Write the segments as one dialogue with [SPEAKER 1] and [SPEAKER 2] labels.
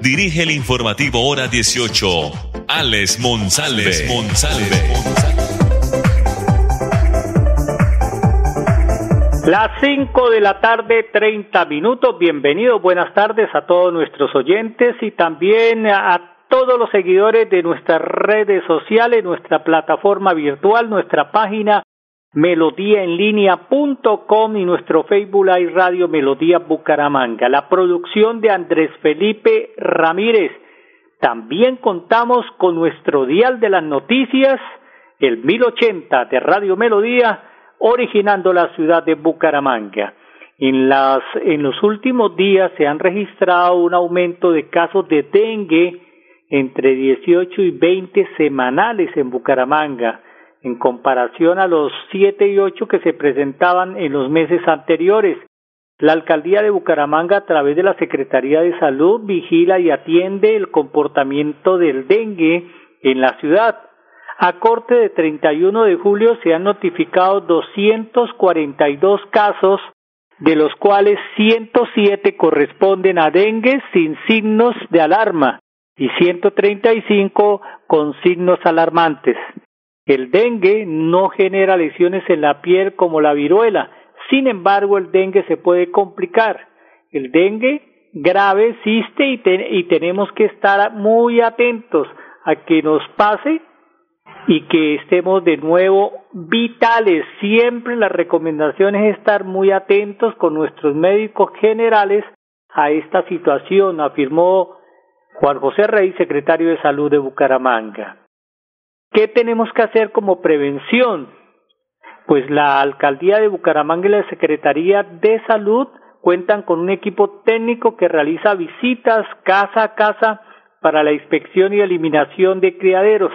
[SPEAKER 1] dirige el informativo Hora 18, Alex Monsalve. Monsalve.
[SPEAKER 2] Las 5 de la tarde, 30 minutos. Bienvenidos, buenas tardes a todos nuestros oyentes y también a todos los seguidores de nuestras redes sociales, nuestra plataforma virtual, nuestra página melodíaenlínea.com y nuestro Facebook Live Radio Melodía Bucaramanga. La producción de Andrés Felipe Ramírez. También contamos con nuestro dial de las noticias, el 1080 de Radio Melodía, originando la ciudad de Bucaramanga. En, los últimos días se han registrado un aumento de casos de dengue entre 18 y 20 semanales en Bucaramanga, en comparación a los 7 y 8 que se presentaban en los meses anteriores. La alcaldía de Bucaramanga, a través de la Secretaría de Salud, vigila y atiende el comportamiento del dengue en la ciudad. A corte de 31 de julio se han notificado 242 casos, de los cuales 107 corresponden a dengue sin signos de alarma y 135 con signos alarmantes. El dengue no genera lesiones en la piel como la viruela, sin embargo el dengue se puede complicar. El dengue grave existe y, tenemos que estar muy atentos a que nos pase y que estemos de nuevo vitales. Siempre la recomendación es estar muy atentos con nuestros médicos generales a esta situación, afirmó Juan José Rey, secretario de Salud de Bucaramanga. ¿Qué tenemos que hacer como prevención? Pues la Alcaldía de Bucaramanga y la Secretaría de Salud cuentan con un equipo técnico que realiza visitas casa a casa para la inspección y eliminación de criaderos.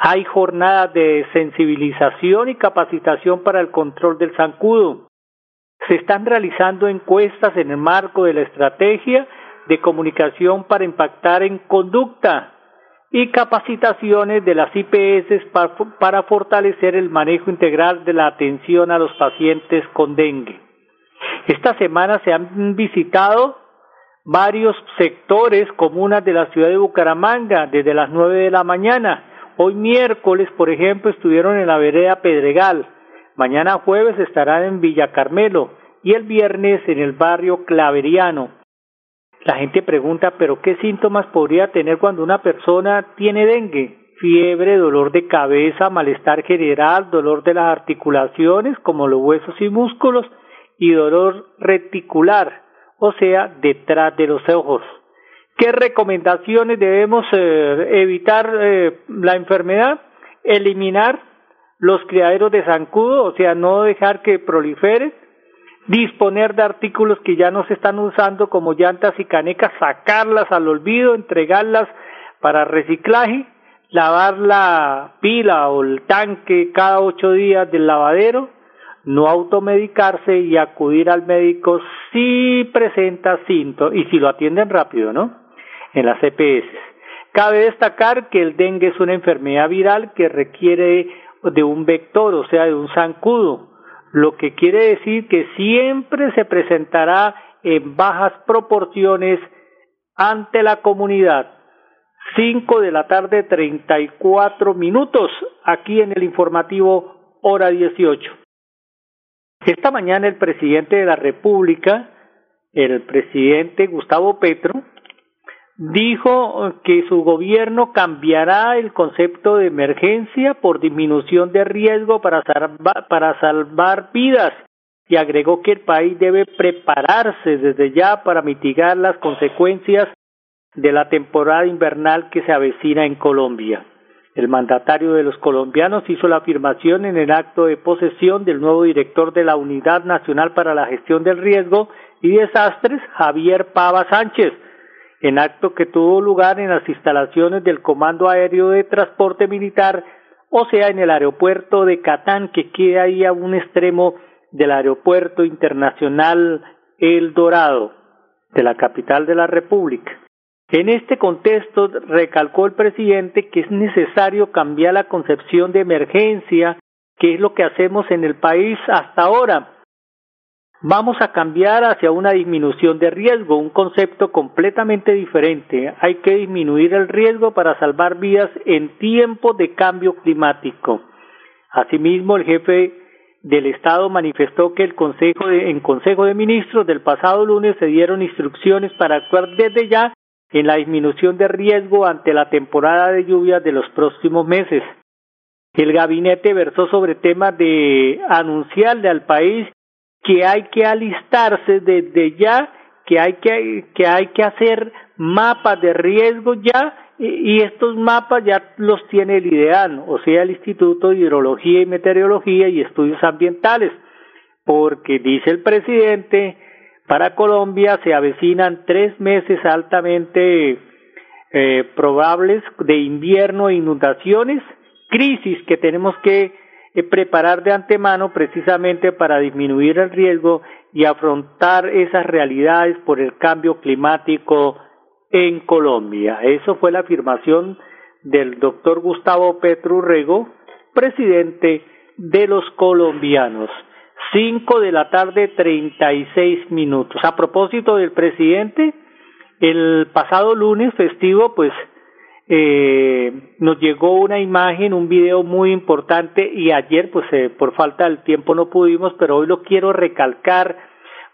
[SPEAKER 2] Hay jornadas de sensibilización y capacitación para el control del zancudo. Se están realizando encuestas en el marco de la estrategia de comunicación para impactar en conducta y capacitaciones de las IPS para, fortalecer el manejo integral de la atención a los pacientes con dengue. Esta semana se han visitado varios sectores comunas de la ciudad de Bucaramanga desde las nueve de la mañana. Hoy miércoles, por ejemplo, estuvieron en la vereda Pedregal. Mañana jueves estarán en Villa Carmelo y el viernes en el barrio Claveriano. La gente pregunta, pero ¿qué síntomas podría tener cuando una persona tiene dengue? Fiebre, dolor de cabeza, malestar general, dolor de las articulaciones como los huesos y músculos y dolor reticular, o sea, detrás de los ojos. ¿Qué recomendaciones debemos eh, evitar eh, la enfermedad? Eliminar los criaderos de zancudo, o sea, no dejar que prolifere, disponer de artículos que ya no se están usando como llantas y canecas, sacarlas al olvido, entregarlas para reciclaje, lavar la pila o el tanque cada ocho días del lavadero, no automedicarse y acudir al médico si presenta síntomas y si lo atienden rápido, ¿no? En las EPS. Cabe destacar que el dengue es una enfermedad viral que requiere de un vector, o sea, de un zancudo lo que quiere decir que siempre se presentará en bajas proporciones ante la comunidad. Cinco de la tarde, treinta y cuatro minutos, aquí en el informativo hora dieciocho. Esta mañana el presidente de la República, el presidente Gustavo Petro, dijo que su gobierno cambiará el concepto de emergencia por disminución de riesgo para salvar, para salvar vidas y agregó que el país debe prepararse desde ya para mitigar las consecuencias de la temporada invernal que se avecina en Colombia. El mandatario de los colombianos hizo la afirmación en el acto de posesión del nuevo director de la Unidad Nacional para la Gestión del Riesgo y Desastres, Javier Pava Sánchez, en acto que tuvo lugar en las instalaciones del Comando Aéreo de Transporte Militar, o sea, en el aeropuerto de Catán, que queda ahí a un extremo del aeropuerto internacional El Dorado, de la capital de la República. En este contexto, recalcó el presidente que es necesario cambiar la concepción de emergencia, que es lo que hacemos en el país hasta ahora, Vamos a cambiar hacia una disminución de riesgo, un concepto completamente diferente. Hay que disminuir el riesgo para salvar vidas en tiempo de cambio climático. Asimismo, el jefe del Estado manifestó que el consejo en Consejo de Ministros del pasado lunes se dieron instrucciones para actuar desde ya en la disminución de riesgo ante la temporada de lluvias de los próximos meses. El gabinete versó sobre temas de anunciarle al país que hay que alistarse desde ya, que hay que, que hay que hacer mapas de riesgo ya y, estos mapas ya los tiene el IDEAN, o sea, el Instituto de Hidrología y Meteorología y Estudios Ambientales, porque dice el presidente, para Colombia se avecinan tres meses altamente eh, probables de invierno e inundaciones, crisis que tenemos que preparar de antemano precisamente para disminuir el riesgo y afrontar esas realidades por el cambio climático en Colombia. Eso fue la afirmación del doctor Gustavo Petrurrego, presidente de los colombianos. Cinco de la tarde, treinta y seis minutos. A propósito del presidente, el pasado lunes festivo, pues eh, nos llegó una imagen, un video muy importante y ayer pues eh, por falta del tiempo no pudimos, pero hoy lo quiero recalcar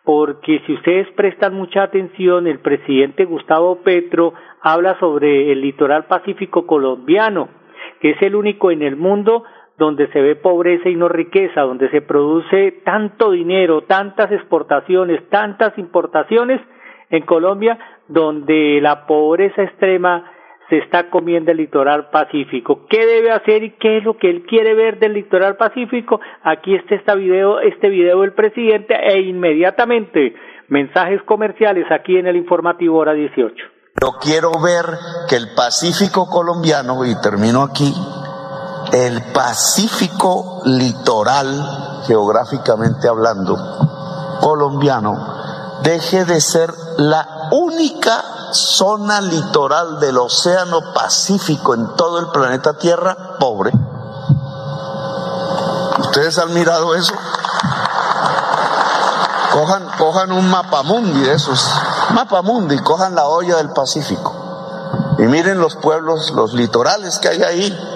[SPEAKER 2] porque si ustedes prestan mucha atención, el presidente Gustavo Petro habla sobre el litoral pacífico colombiano, que es el único en el mundo donde se ve pobreza y no riqueza, donde se produce tanto dinero, tantas exportaciones, tantas importaciones en Colombia, donde la pobreza extrema se está comiendo el litoral pacífico. ¿Qué debe hacer y qué es lo que él quiere ver del litoral pacífico? Aquí está este video, este video del presidente e inmediatamente mensajes comerciales aquí en el informativo hora 18.
[SPEAKER 3] Yo quiero ver que el Pacífico colombiano, y termino aquí, el Pacífico litoral, geográficamente hablando, colombiano, deje de ser la única zona litoral del Océano Pacífico en todo el planeta Tierra pobre. ¿Ustedes han mirado eso? Cojan, cojan un mapamundi de esos, mapamundi, cojan la olla del Pacífico y miren los pueblos, los litorales que hay ahí.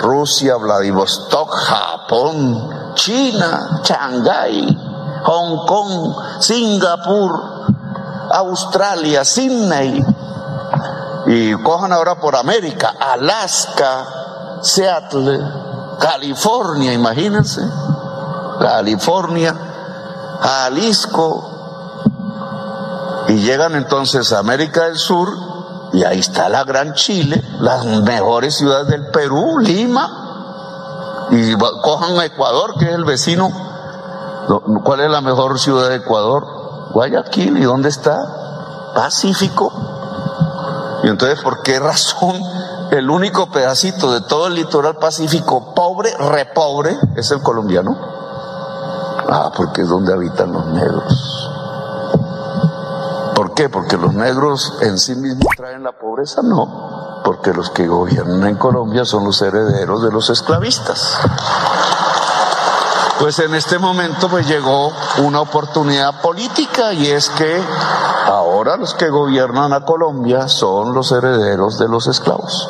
[SPEAKER 3] Rusia, Vladivostok, Japón, China, Shanghái, Hong Kong, Singapur, Australia, Sydney, y cojan ahora por América, Alaska, Seattle, California, imagínense, California, Jalisco, y llegan entonces a América del Sur, y ahí está la Gran Chile, las mejores ciudades del Perú, Lima, y cojan a Ecuador, que es el vecino. ¿Cuál es la mejor ciudad de Ecuador? Guayaquil, ¿y dónde está? Pacífico. Y entonces, ¿por qué razón el único pedacito de todo el litoral pacífico pobre, repobre, es el colombiano? Ah, porque es donde habitan los negros. ¿Por qué? Porque los negros en sí mismos traen la pobreza, no, porque los que gobiernan en Colombia son los herederos de los esclavistas. Pues en este momento pues llegó una oportunidad política y es que ahora los que gobiernan a Colombia son los herederos de los esclavos.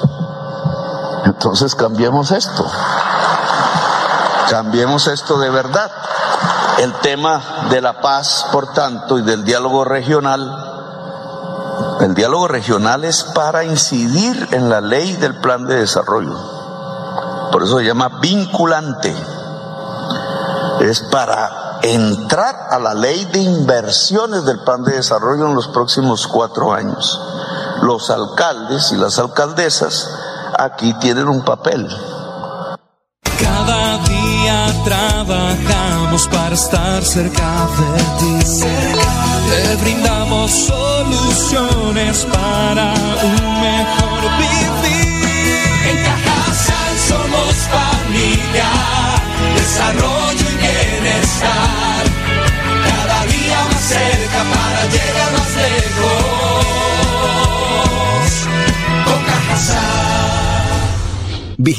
[SPEAKER 3] Entonces cambiemos esto. Cambiemos esto de verdad. El tema de la paz, por tanto, y del diálogo regional, el diálogo regional es para incidir en la ley del plan de desarrollo. Por eso se llama vinculante es para entrar a la ley de inversiones del plan de desarrollo en los próximos cuatro años. Los alcaldes y las alcaldesas aquí tienen un papel.
[SPEAKER 4] Cada día trabajamos para estar cerca de ti. te brindamos soluciones para un mejor vivir. En Cajasal somos familia,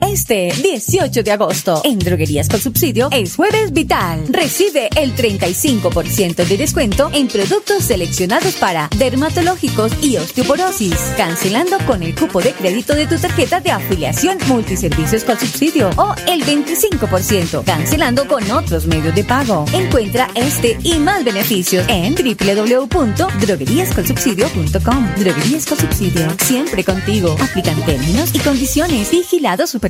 [SPEAKER 5] Este 18 de agosto, en Droguerías con Subsidio, es Jueves Vital. Recibe el 35% de descuento en productos seleccionados para dermatológicos y osteoporosis, cancelando con el cupo de crédito de tu tarjeta de afiliación Multiservicios con Subsidio o el 25%, cancelando con otros medios de pago. Encuentra este y más beneficios en www.drogueríascolsubsidio.com. Droguerías con Subsidio, siempre contigo. Aplican términos y condiciones. Vigilado Super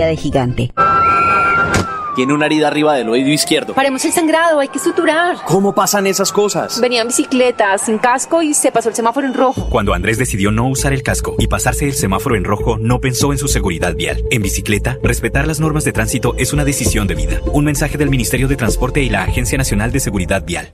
[SPEAKER 6] de Gigante.
[SPEAKER 7] Tiene una herida arriba del oído izquierdo.
[SPEAKER 8] Paremos el sangrado, hay que suturar.
[SPEAKER 7] ¿Cómo pasan esas cosas?
[SPEAKER 8] Venía en bicicleta, sin casco y se pasó el semáforo en rojo.
[SPEAKER 9] Cuando Andrés decidió no usar el casco y pasarse el semáforo en rojo, no pensó en su seguridad vial. En bicicleta, respetar las normas de tránsito es una decisión de vida. Un mensaje del Ministerio de Transporte y la Agencia Nacional de Seguridad Vial.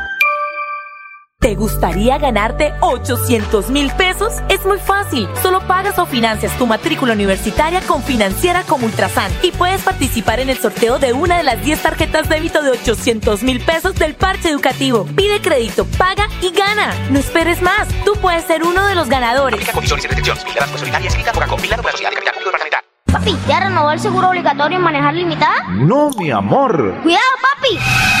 [SPEAKER 10] ¿Te gustaría ganarte 800 mil pesos? Es muy fácil. Solo pagas o financias tu matrícula universitaria con Financiera como Ultrasan y puedes participar en el sorteo de una de las 10 tarjetas débito de 800 mil pesos del parche educativo. Pide crédito, paga y gana. No esperes más. Tú puedes ser uno de los ganadores.
[SPEAKER 11] Papi, ¿ya renovó el seguro obligatorio en manejar limitada?
[SPEAKER 12] No, mi amor.
[SPEAKER 11] ¡Cuidado, papi!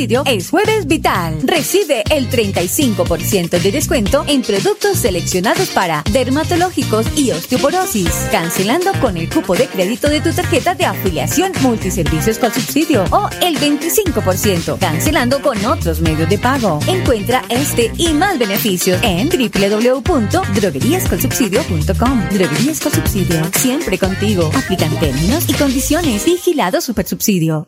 [SPEAKER 5] es Jueves Vital. Recibe el 35% de descuento en productos seleccionados para dermatológicos y osteoporosis, cancelando con el cupo de crédito de tu tarjeta de afiliación Multiservicios con Subsidio o el 25%, cancelando con otros medios de pago. Encuentra este y más beneficios en www.drogueríascolsubsidio.com. Droguerías con Subsidio, siempre contigo. Aplican términos y condiciones. Vigilado Supersubsidio.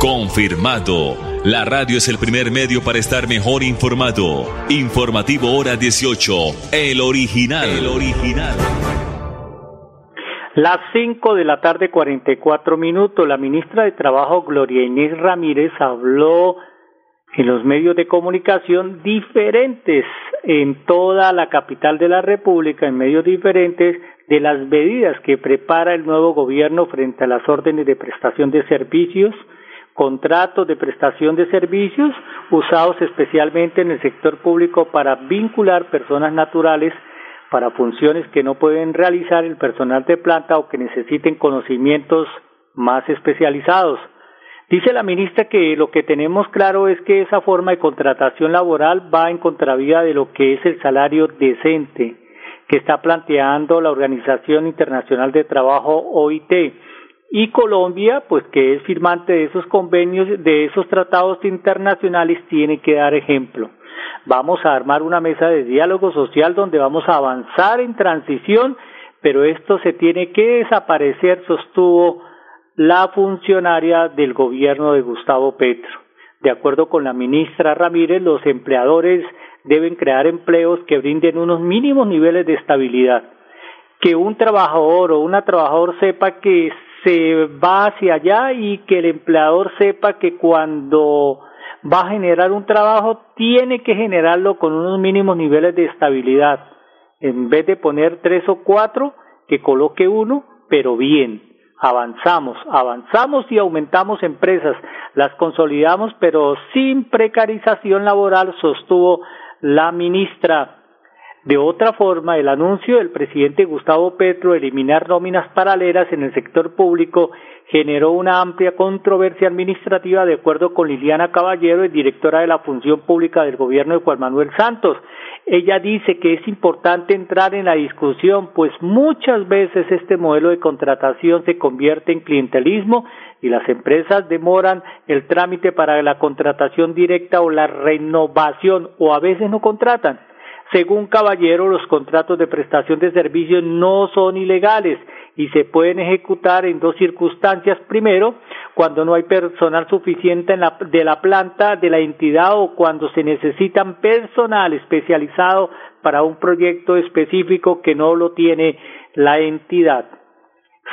[SPEAKER 1] Confirmado. La radio es el primer medio para estar mejor informado. Informativo Hora 18, el original. El original.
[SPEAKER 2] Las 5 de la tarde 44 minutos, la ministra de Trabajo Gloria Inés Ramírez habló en los medios de comunicación diferentes en toda la capital de la República, en medios diferentes, de las medidas que prepara el nuevo gobierno frente a las órdenes de prestación de servicios, contratos de prestación de servicios usados especialmente en el sector público para vincular personas naturales para funciones que no pueden realizar el personal de planta o que necesiten conocimientos más especializados. Dice la ministra que lo que tenemos claro es que esa forma de contratación laboral va en contravía de lo que es el salario decente que está planteando la Organización Internacional de Trabajo OIT y Colombia, pues que es firmante de esos convenios, de esos tratados internacionales, tiene que dar ejemplo. Vamos a armar una mesa de diálogo social donde vamos a avanzar en transición, pero esto se tiene que desaparecer, sostuvo la funcionaria del gobierno de Gustavo Petro. De acuerdo con la ministra Ramírez, los empleadores deben crear empleos que brinden unos mínimos niveles de estabilidad. Que un trabajador o una trabajadora sepa que se va hacia allá y que el empleador sepa que cuando va a generar un trabajo tiene que generarlo con unos mínimos niveles de estabilidad. En vez de poner tres o cuatro, que coloque uno, pero bien. Avanzamos, avanzamos y aumentamos empresas, las consolidamos, pero sin precarización laboral, sostuvo la ministra de otra forma, el anuncio del presidente Gustavo Petro de eliminar nóminas paralelas en el sector público generó una amplia controversia administrativa de acuerdo con Liliana Caballero, directora de la Función Pública del Gobierno de Juan Manuel Santos. Ella dice que es importante entrar en la discusión, pues muchas veces este modelo de contratación se convierte en clientelismo y las empresas demoran el trámite para la contratación directa o la renovación o a veces no contratan. Según Caballero, los contratos de prestación de servicios no son ilegales y se pueden ejecutar en dos circunstancias. Primero, cuando no hay personal suficiente en la, de la planta de la entidad o cuando se necesitan personal especializado para un proyecto específico que no lo tiene la entidad.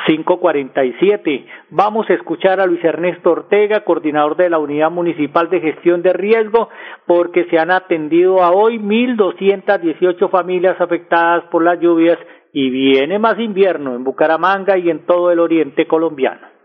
[SPEAKER 2] 547. Vamos a escuchar a Luis Ernesto Ortega, coordinador de la Unidad Municipal de Gestión de Riesgo, porque se han atendido a hoy 1.218 familias afectadas por las lluvias y viene más invierno en Bucaramanga y en todo el oriente colombiano.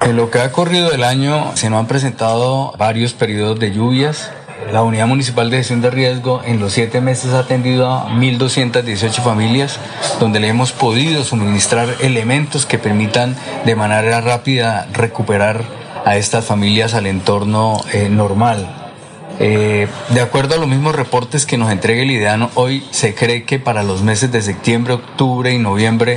[SPEAKER 13] En lo que ha corrido el año se nos han presentado varios periodos de lluvias la Unidad Municipal de Gestión de Riesgo en los siete meses ha atendido a 1.218 familias donde le hemos podido suministrar elementos que permitan de manera rápida recuperar a estas familias al entorno eh, normal. Eh, de acuerdo a los mismos reportes que nos entrega el IDEANO, hoy se cree que para los meses de septiembre, octubre y noviembre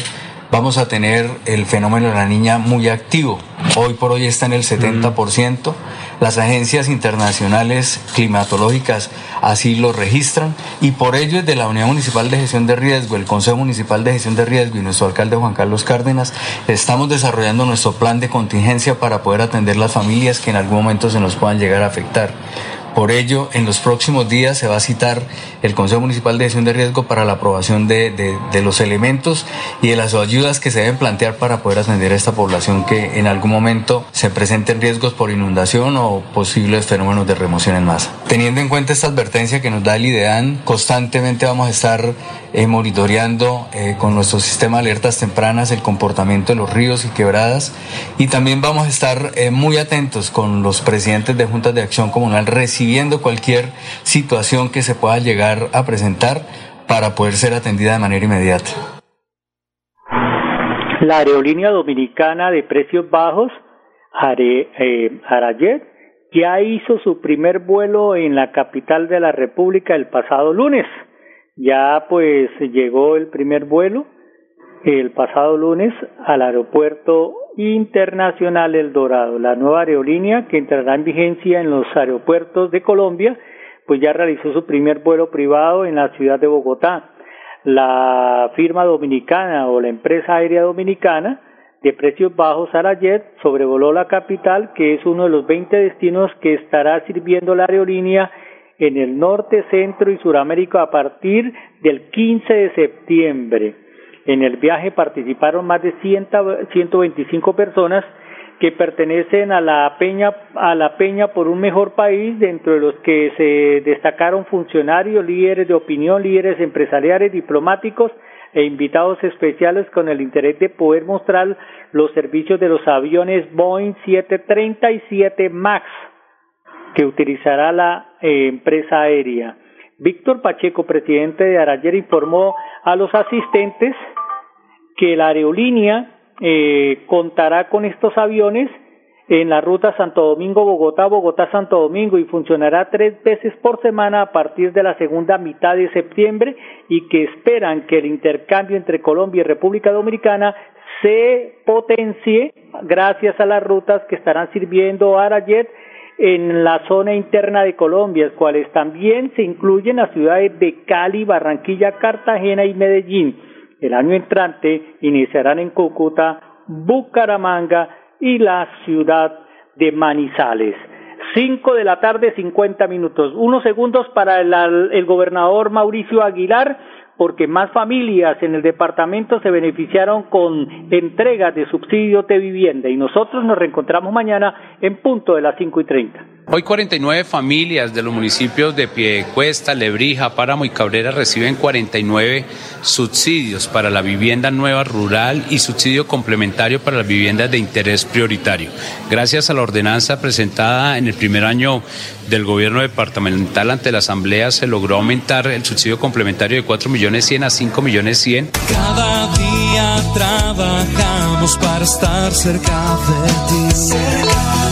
[SPEAKER 13] vamos a tener el fenómeno de la niña muy activo. Hoy por hoy está en el 70%. Las agencias internacionales climatológicas así lo registran y por ello desde la Unidad Municipal de Gestión de Riesgo, el Consejo Municipal de Gestión de Riesgo y nuestro alcalde Juan Carlos Cárdenas estamos desarrollando nuestro plan de contingencia para poder atender las familias que en algún momento se nos puedan llegar a afectar. Por ello, en los próximos días se va a citar el Consejo Municipal de Gestión de Riesgo para la aprobación de, de, los elementos y de las ayudas que se deben plantear para poder atender a esta población que en algún momento se presenten riesgos por inundación o posibles fenómenos de remoción en masa. Teniendo en cuenta esta advertencia que nos da el IDEAN, constantemente vamos a estar eh, monitoreando eh, con nuestro sistema de alertas tempranas el comportamiento de los ríos y quebradas y también vamos a estar eh, muy atentos con los presidentes de juntas de acción comunal recibiendo cualquier situación que se pueda llegar a presentar para poder ser atendida de manera inmediata.
[SPEAKER 2] La aerolínea dominicana de precios bajos, Arayet, ya hizo su primer vuelo en la capital de la República el pasado lunes. Ya pues llegó el primer vuelo el pasado lunes al aeropuerto internacional El Dorado. La nueva aerolínea que entrará en vigencia en los aeropuertos de Colombia, pues ya realizó su primer vuelo privado en la ciudad de Bogotá. La firma dominicana o la empresa aérea dominicana de precios bajos, Arajet sobrevoló la capital, que es uno de los 20 destinos que estará sirviendo la aerolínea en el norte, centro y suramérica a partir del 15 de septiembre. En el viaje participaron más de 100, 125 personas que pertenecen a la Peña a la Peña por un mejor país, dentro de los que se destacaron funcionarios, líderes de opinión, líderes empresariales, diplomáticos e invitados especiales con el interés de poder mostrar los servicios de los aviones Boeing 737 MAX que utilizará la eh, empresa aérea. Víctor Pacheco, presidente de Arayer, informó a los asistentes que la aerolínea eh, contará con estos aviones en la ruta Santo Domingo Bogotá Bogotá Santo Domingo y funcionará tres veces por semana a partir de la segunda mitad de septiembre y que esperan que el intercambio entre Colombia y República Dominicana se potencie gracias a las rutas que estarán sirviendo a Arajet en la zona interna de Colombia, cuales también se incluyen las ciudades de Cali, Barranquilla, Cartagena y Medellín. El año entrante iniciarán en Cúcuta, Bucaramanga y la ciudad de Manizales. Cinco de la tarde, cincuenta minutos. Unos segundos para el, el gobernador Mauricio Aguilar porque más familias en el departamento se beneficiaron con entregas de subsidios de vivienda y nosotros nos reencontramos mañana en punto de las cinco y treinta.
[SPEAKER 14] Hoy 49 familias de los municipios de Piedecuesta, Lebrija, Páramo y Cabrera reciben 49 subsidios para la vivienda nueva rural y subsidio complementario para las viviendas de interés prioritario. Gracias a la ordenanza presentada en el primer año del gobierno departamental ante la Asamblea se logró aumentar el subsidio complementario de 4 millones 100 a 5 millones 100.
[SPEAKER 4] Cada día trabajamos para estar cerca de ti.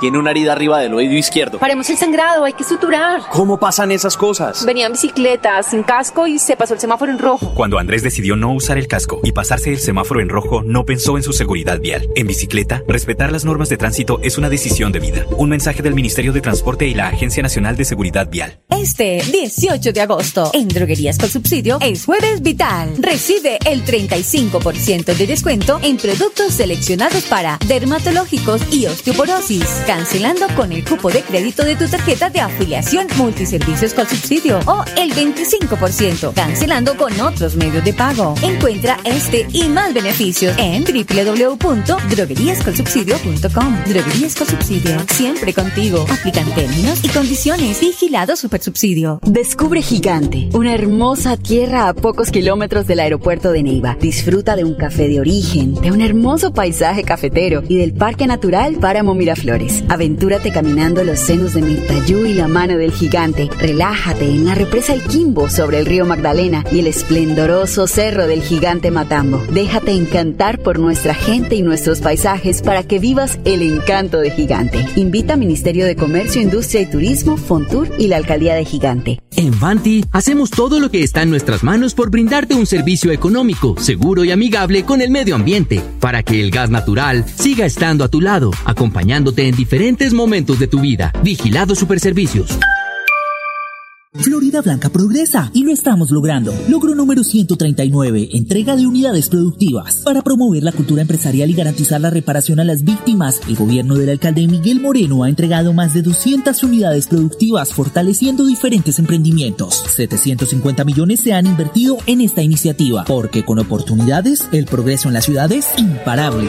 [SPEAKER 7] Tiene una herida arriba del oído izquierdo.
[SPEAKER 8] Paremos el sangrado, hay que suturar.
[SPEAKER 7] ¿Cómo pasan esas cosas?
[SPEAKER 8] Venía en bicicleta, sin casco y se pasó el semáforo en rojo.
[SPEAKER 9] Cuando Andrés decidió no usar el casco y pasarse el semáforo en rojo, no pensó en su seguridad vial. En bicicleta, respetar las normas de tránsito es una decisión de vida. Un mensaje del Ministerio de Transporte y la Agencia Nacional de Seguridad Vial.
[SPEAKER 5] Este 18 de agosto, en Droguerías con Subsidio, es Jueves Vital. Recibe el 35% de descuento en productos seleccionados para dermatológicos y osteoporosis cancelando con el cupo de crédito de tu tarjeta de afiliación multiservicios con subsidio o el 25%, cancelando con otros medios de pago. Encuentra este y más beneficios en www.drogueríascolsubsidio.com. Droguerías con subsidio, siempre contigo. Aplican términos y condiciones. Vigilado Supersubsidio.
[SPEAKER 6] Descubre Gigante, una hermosa tierra a pocos kilómetros del aeropuerto de Neiva. Disfruta de un café de origen, de un hermoso paisaje cafetero y del Parque Natural Páramo Miraflores. Aventúrate caminando los senos de Mirtayú y la mano del gigante. Relájate en la represa El Quimbo sobre el río Magdalena y el esplendoroso cerro del gigante Matambo. Déjate encantar por nuestra gente y nuestros paisajes para que vivas el encanto de Gigante. Invita Ministerio de Comercio, Industria y Turismo, Fontur y la Alcaldía de Gigante.
[SPEAKER 15] En Vanti hacemos todo lo que está en nuestras manos por brindarte un servicio económico, seguro y amigable con el medio ambiente, para que el gas natural siga estando a tu lado, acompañándote en diferentes momentos de tu vida. Vigilado Superservicios.
[SPEAKER 16] Florida Blanca progresa y lo estamos logrando. Logro número 139, entrega de unidades productivas. Para promover la cultura empresarial y garantizar la reparación a las víctimas, el gobierno del alcalde Miguel Moreno ha entregado más de 200 unidades productivas fortaleciendo diferentes emprendimientos. 750 millones se han invertido en esta iniciativa, porque con oportunidades, el progreso en la ciudad es imparable.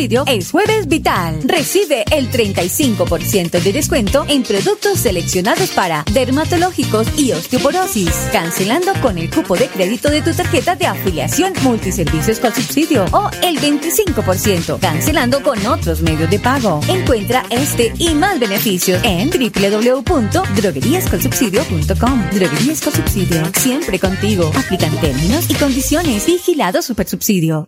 [SPEAKER 5] es Jueves Vital. Recibe el 35% de descuento en productos seleccionados para dermatológicos y osteoporosis, cancelando con el cupo de crédito de tu tarjeta de afiliación Multiservicios con Subsidio o el 25%, cancelando con otros medios de pago. Encuentra este y más beneficios en www.drogueríascolsubsidio.com. Droguerías con Subsidio, siempre contigo. Aplican términos y condiciones. Vigilado Super Subsidio.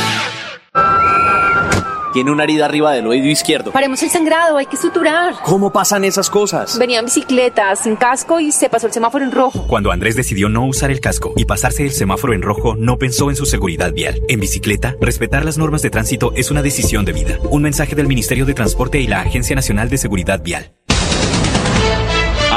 [SPEAKER 7] Tiene una herida arriba del oído izquierdo.
[SPEAKER 8] Paremos el sangrado, hay que suturar.
[SPEAKER 7] ¿Cómo pasan esas cosas?
[SPEAKER 8] Venía en bicicleta, sin casco y se pasó el semáforo en rojo.
[SPEAKER 9] Cuando Andrés decidió no usar el casco y pasarse el semáforo en rojo, no pensó en su seguridad vial. En bicicleta, respetar las normas de tránsito es una decisión de vida. Un mensaje del Ministerio de Transporte y la Agencia Nacional de Seguridad Vial.